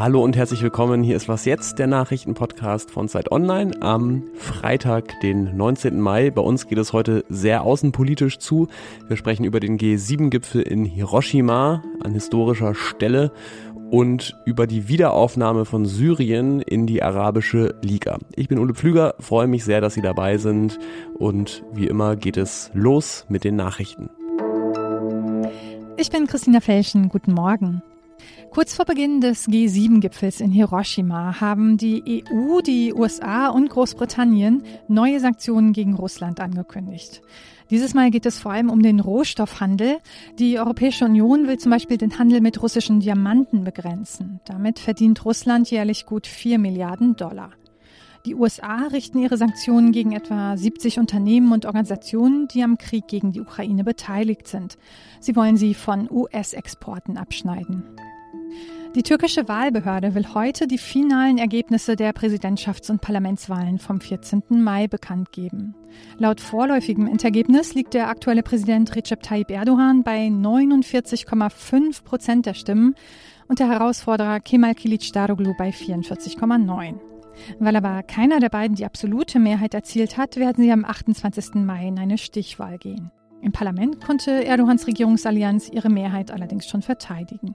Hallo und herzlich willkommen. Hier ist was jetzt, der Nachrichtenpodcast von Zeit Online am Freitag, den 19. Mai. Bei uns geht es heute sehr außenpolitisch zu. Wir sprechen über den G7-Gipfel in Hiroshima an historischer Stelle und über die Wiederaufnahme von Syrien in die Arabische Liga. Ich bin Ole Pflüger, freue mich sehr, dass Sie dabei sind und wie immer geht es los mit den Nachrichten. Ich bin Christina Felschen, guten Morgen. Kurz vor Beginn des G7-Gipfels in Hiroshima haben die EU, die USA und Großbritannien neue Sanktionen gegen Russland angekündigt. Dieses Mal geht es vor allem um den Rohstoffhandel. Die Europäische Union will zum Beispiel den Handel mit russischen Diamanten begrenzen. Damit verdient Russland jährlich gut 4 Milliarden Dollar. Die USA richten ihre Sanktionen gegen etwa 70 Unternehmen und Organisationen, die am Krieg gegen die Ukraine beteiligt sind. Sie wollen sie von US-Exporten abschneiden. Die türkische Wahlbehörde will heute die finalen Ergebnisse der Präsidentschafts- und Parlamentswahlen vom 14. Mai bekannt geben. Laut vorläufigem Endergebnis liegt der aktuelle Präsident Recep Tayyip Erdogan bei 49,5 Prozent der Stimmen und der Herausforderer Kemal Kılıçdaroğlu bei 44,9. Weil aber keiner der beiden die absolute Mehrheit erzielt hat, werden sie am 28. Mai in eine Stichwahl gehen. Im Parlament konnte Erdogans Regierungsallianz ihre Mehrheit allerdings schon verteidigen.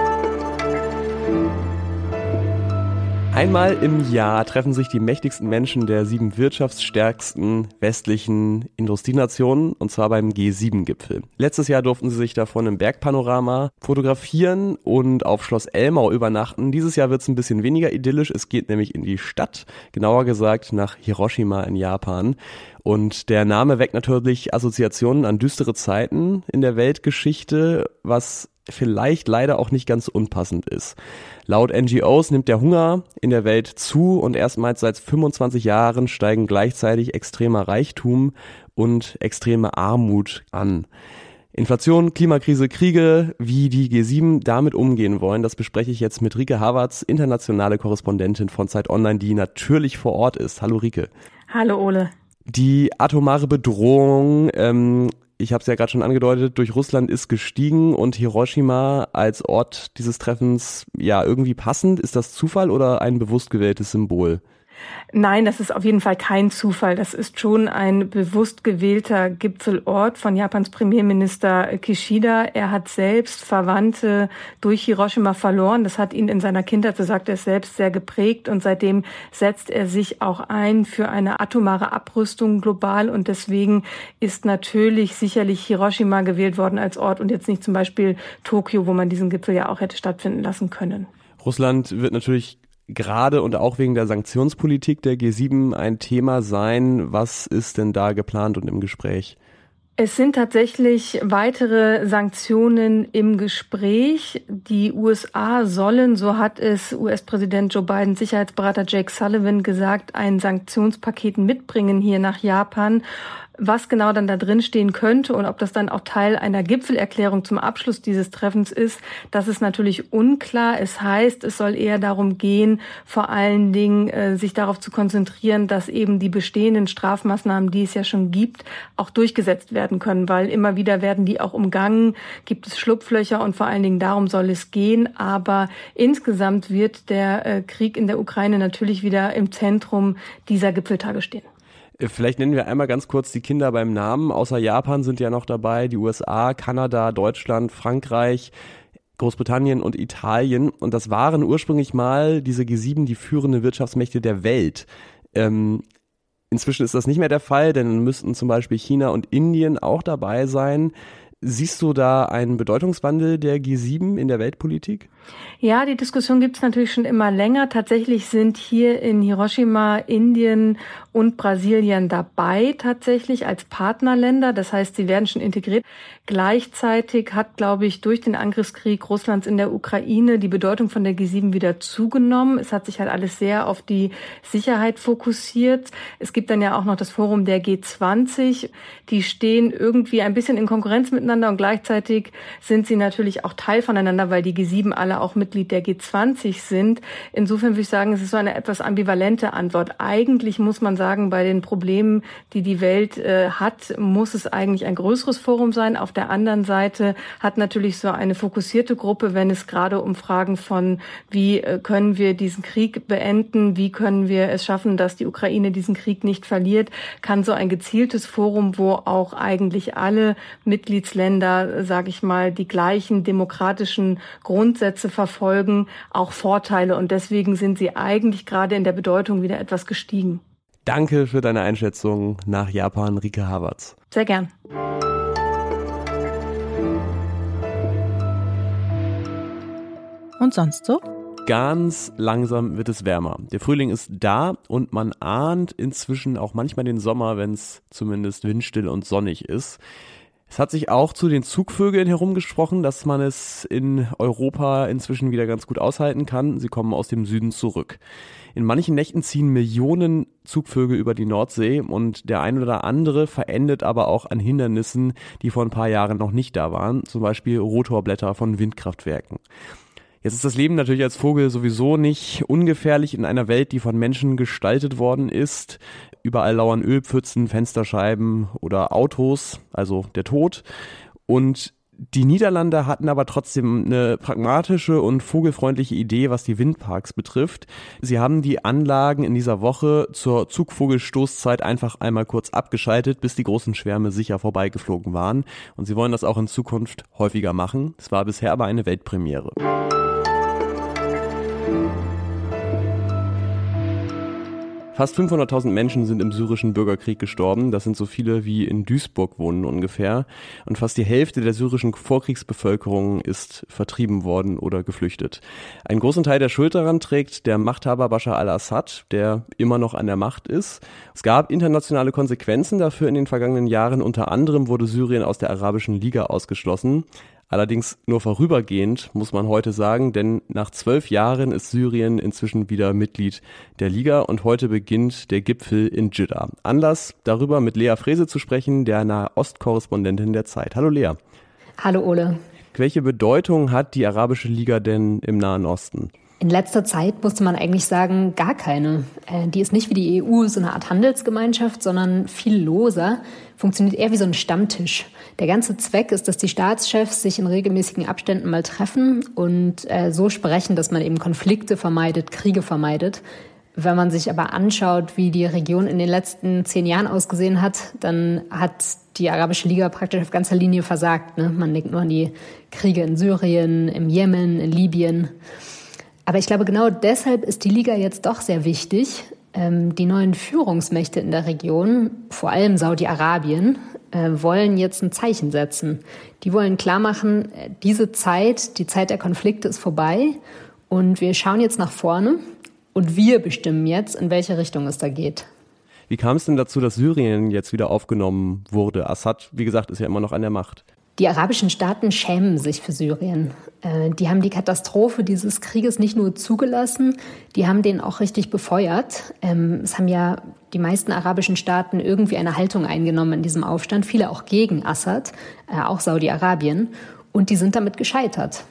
Einmal im Jahr treffen sich die mächtigsten Menschen der sieben wirtschaftsstärksten westlichen Industrienationen und zwar beim G7-Gipfel. Letztes Jahr durften sie sich davon im Bergpanorama fotografieren und auf Schloss Elmau übernachten. Dieses Jahr wird es ein bisschen weniger idyllisch. Es geht nämlich in die Stadt, genauer gesagt nach Hiroshima in Japan. Und der Name weckt natürlich Assoziationen an düstere Zeiten in der Weltgeschichte, was vielleicht leider auch nicht ganz unpassend ist. Laut NGOs nimmt der Hunger in der Welt zu und erstmals seit 25 Jahren steigen gleichzeitig extremer Reichtum und extreme Armut an. Inflation, Klimakrise, Kriege, wie die G7 damit umgehen wollen, das bespreche ich jetzt mit Rike Havertz, internationale Korrespondentin von Zeit Online, die natürlich vor Ort ist. Hallo Rike. Hallo Ole. Die atomare Bedrohung ähm, ich habe es ja gerade schon angedeutet, durch Russland ist gestiegen und Hiroshima als Ort dieses Treffens ja irgendwie passend. Ist das Zufall oder ein bewusst gewähltes Symbol? Nein, das ist auf jeden Fall kein Zufall. Das ist schon ein bewusst gewählter Gipfelort von Japans Premierminister Kishida. Er hat selbst Verwandte durch Hiroshima verloren. Das hat ihn in seiner Kindheit, so sagt er es selbst, sehr geprägt. Und seitdem setzt er sich auch ein für eine atomare Abrüstung global. Und deswegen ist natürlich sicherlich Hiroshima gewählt worden als Ort und jetzt nicht zum Beispiel Tokio, wo man diesen Gipfel ja auch hätte stattfinden lassen können. Russland wird natürlich gerade und auch wegen der Sanktionspolitik der G7 ein Thema sein. Was ist denn da geplant und im Gespräch? Es sind tatsächlich weitere Sanktionen im Gespräch. Die USA sollen, so hat es US-Präsident Joe Biden Sicherheitsberater Jake Sullivan gesagt, ein Sanktionspaket mitbringen hier nach Japan was genau dann da drin stehen könnte und ob das dann auch Teil einer Gipfelerklärung zum Abschluss dieses Treffens ist, das ist natürlich unklar. Es heißt, es soll eher darum gehen, vor allen Dingen äh, sich darauf zu konzentrieren, dass eben die bestehenden Strafmaßnahmen, die es ja schon gibt, auch durchgesetzt werden können, weil immer wieder werden die auch umgangen, gibt es Schlupflöcher und vor allen Dingen darum soll es gehen. Aber insgesamt wird der äh, Krieg in der Ukraine natürlich wieder im Zentrum dieser Gipfeltage stehen. Äh, vielleicht nennen wir einmal ganz kurz die Kinder beim Namen. Außer Japan sind ja noch dabei die USA, Kanada, Deutschland, Frankreich, Großbritannien und Italien. Und das waren ursprünglich mal diese G7 die führende Wirtschaftsmächte der Welt. Ähm, inzwischen ist das nicht mehr der Fall, denn müssten zum Beispiel China und Indien auch dabei sein. Siehst du da einen Bedeutungswandel der G7 in der Weltpolitik? Ja, die Diskussion gibt es natürlich schon immer länger. Tatsächlich sind hier in Hiroshima Indien und Brasilien dabei, tatsächlich als Partnerländer. Das heißt, sie werden schon integriert. Gleichzeitig hat, glaube ich, durch den Angriffskrieg Russlands in der Ukraine die Bedeutung von der G7 wieder zugenommen. Es hat sich halt alles sehr auf die Sicherheit fokussiert. Es gibt dann ja auch noch das Forum der G20. Die stehen irgendwie ein bisschen in Konkurrenz miteinander und gleichzeitig sind sie natürlich auch Teil voneinander, weil die G7 alle mittlerweile auch Mitglied der G20 sind. Insofern würde ich sagen, es ist so eine etwas ambivalente Antwort. Eigentlich muss man sagen, bei den Problemen, die die Welt äh, hat, muss es eigentlich ein größeres Forum sein. Auf der anderen Seite hat natürlich so eine fokussierte Gruppe, wenn es gerade um Fragen von, wie äh, können wir diesen Krieg beenden, wie können wir es schaffen, dass die Ukraine diesen Krieg nicht verliert, kann so ein gezieltes Forum, wo auch eigentlich alle Mitgliedsländer, sage ich mal, die gleichen demokratischen Grundsätze verfolgen, auch Vorteile. Und deswegen sind sie eigentlich gerade in der Bedeutung wieder etwas gestiegen. Danke für deine Einschätzung nach Japan, Rike Havertz. Sehr gern. Und sonst so? Ganz langsam wird es wärmer. Der Frühling ist da und man ahnt inzwischen auch manchmal den Sommer, wenn es zumindest windstill und sonnig ist. Es hat sich auch zu den Zugvögeln herumgesprochen, dass man es in Europa inzwischen wieder ganz gut aushalten kann. Sie kommen aus dem Süden zurück. In manchen Nächten ziehen Millionen Zugvögel über die Nordsee und der ein oder andere verendet aber auch an Hindernissen, die vor ein paar Jahren noch nicht da waren, zum Beispiel Rotorblätter von Windkraftwerken. Jetzt ist das Leben natürlich als Vogel sowieso nicht ungefährlich in einer Welt, die von Menschen gestaltet worden ist. Überall lauern Ölpfützen, Fensterscheiben oder Autos, also der Tod. Und die Niederlande hatten aber trotzdem eine pragmatische und vogelfreundliche Idee, was die Windparks betrifft. Sie haben die Anlagen in dieser Woche zur Zugvogelstoßzeit einfach einmal kurz abgeschaltet, bis die großen Schwärme sicher vorbeigeflogen waren. Und sie wollen das auch in Zukunft häufiger machen. Es war bisher aber eine Weltpremiere. Fast 500.000 Menschen sind im syrischen Bürgerkrieg gestorben. Das sind so viele wie in Duisburg wohnen ungefähr. Und fast die Hälfte der syrischen Vorkriegsbevölkerung ist vertrieben worden oder geflüchtet. Einen großen Teil der Schuld daran trägt der Machthaber Bashar al-Assad, der immer noch an der Macht ist. Es gab internationale Konsequenzen dafür in den vergangenen Jahren. Unter anderem wurde Syrien aus der Arabischen Liga ausgeschlossen. Allerdings nur vorübergehend, muss man heute sagen, denn nach zwölf Jahren ist Syrien inzwischen wieder Mitglied der Liga und heute beginnt der Gipfel in Jeddah. Anlass, darüber mit Lea Frese zu sprechen, der Nahostkorrespondentin der Zeit. Hallo Lea. Hallo Ole. Welche Bedeutung hat die Arabische Liga denn im Nahen Osten? In letzter Zeit musste man eigentlich sagen, gar keine. Äh, die ist nicht wie die EU so eine Art Handelsgemeinschaft, sondern viel loser, funktioniert eher wie so ein Stammtisch. Der ganze Zweck ist, dass die Staatschefs sich in regelmäßigen Abständen mal treffen und äh, so sprechen, dass man eben Konflikte vermeidet, Kriege vermeidet. Wenn man sich aber anschaut, wie die Region in den letzten zehn Jahren ausgesehen hat, dann hat die Arabische Liga praktisch auf ganzer Linie versagt. Ne? Man denkt nur an die Kriege in Syrien, im Jemen, in Libyen. Aber ich glaube, genau deshalb ist die Liga jetzt doch sehr wichtig. Ähm, die neuen Führungsmächte in der Region, vor allem Saudi-Arabien, äh, wollen jetzt ein Zeichen setzen. Die wollen klar machen, äh, diese Zeit, die Zeit der Konflikte ist vorbei und wir schauen jetzt nach vorne und wir bestimmen jetzt, in welche Richtung es da geht. Wie kam es denn dazu, dass Syrien jetzt wieder aufgenommen wurde? Assad, wie gesagt, ist ja immer noch an der Macht. Die arabischen Staaten schämen sich für Syrien. Äh, die haben die Katastrophe dieses Krieges nicht nur zugelassen, die haben den auch richtig befeuert. Ähm, es haben ja die meisten arabischen Staaten irgendwie eine Haltung eingenommen in diesem Aufstand, viele auch gegen Assad, äh, auch Saudi-Arabien. Und die sind damit gescheitert.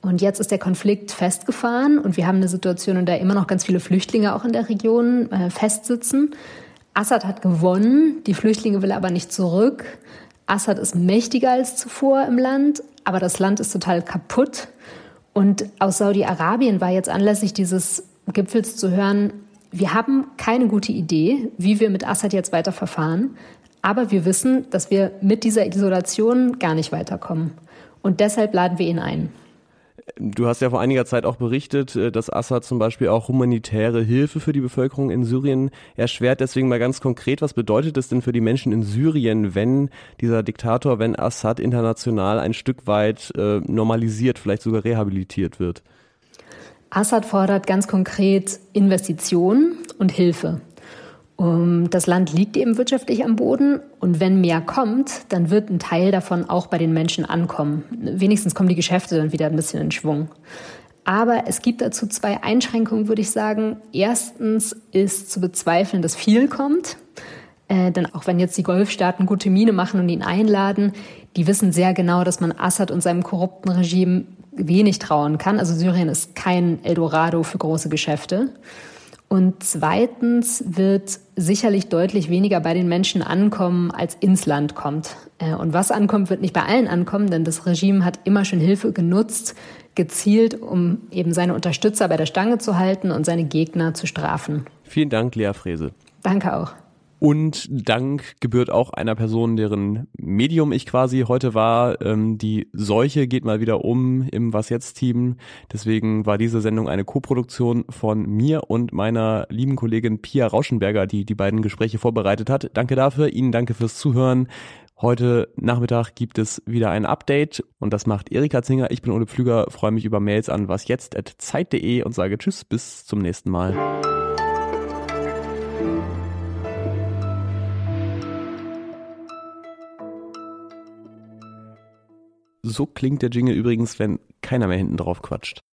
Und jetzt ist der Konflikt festgefahren und wir haben eine Situation, in der immer noch ganz viele Flüchtlinge auch in der Region äh, festsitzen. Assad hat gewonnen, die Flüchtlinge will aber nicht zurück. Assad ist mächtiger als zuvor im Land, aber das Land ist total kaputt. Und aus Saudi-Arabien war jetzt anlässlich dieses Gipfels zu hören, wir haben keine gute Idee, wie wir mit Assad jetzt weiter verfahren, aber wir wissen, dass wir mit dieser Isolation gar nicht weiterkommen. Und deshalb laden wir ihn ein. Du hast ja vor einiger Zeit auch berichtet, äh, dass Assad zum Beispiel auch humanitäre Hilfe für die Bevölkerung in Syrien erschwert. Deswegen mal ganz konkret, was bedeutet es denn für die Menschen in Syrien, wenn dieser Diktator, wenn Assad international ein Stück weit äh, normalisiert, vielleicht sogar rehabilitiert wird? Assad fordert ganz konkret Investitionen und Hilfe. Um, das Land liegt eben wirtschaftlich am Boden und wenn mehr kommt, dann wird ein Teil davon auch bei den Menschen ankommen. Wenigstens kommen die Geschäfte dann wieder ein bisschen in Schwung. Aber es gibt dazu zwei Einschränkungen, würde ich sagen. Erstens ist zu bezweifeln, dass viel kommt. Äh, denn auch wenn jetzt die Golfstaaten gute Miene machen und ihn einladen, die wissen sehr genau, dass man Assad und seinem korrupten Regime wenig trauen kann. Also Syrien ist kein Eldorado für große Geschäfte. Und zweitens wird sicherlich deutlich weniger bei den Menschen ankommen, als ins Land kommt. Äh, und was ankommt, wird nicht bei allen ankommen, denn das Regime hat immer schon Hilfe genutzt, gezielt, um eben seine Unterstützer bei der Stange zu halten und seine Gegner zu strafen. Vielen Dank, Lea Frese. Danke auch. Und Dank gebührt auch einer Person, deren Medium ich quasi heute war. Ähm, die Seuche geht mal wieder um im Was jetzt Team. Deswegen war diese Sendung eine Koproduktion von mir und meiner lieben Kollegin Pia Rauschenberger, die die beiden Gespräche vorbereitet hat. Danke dafür. Ihnen danke fürs Zuhören. Heute Nachmittag gibt es wieder ein Update und das macht Erika Zinger. Ich bin Ole Pflüger, freue mich über Mails an wasjetzt.zeit.de und sage Tschüss, bis zum nächsten Mal. So klingt der Jingle übrigens, wenn keiner mehr hinten drauf quatscht.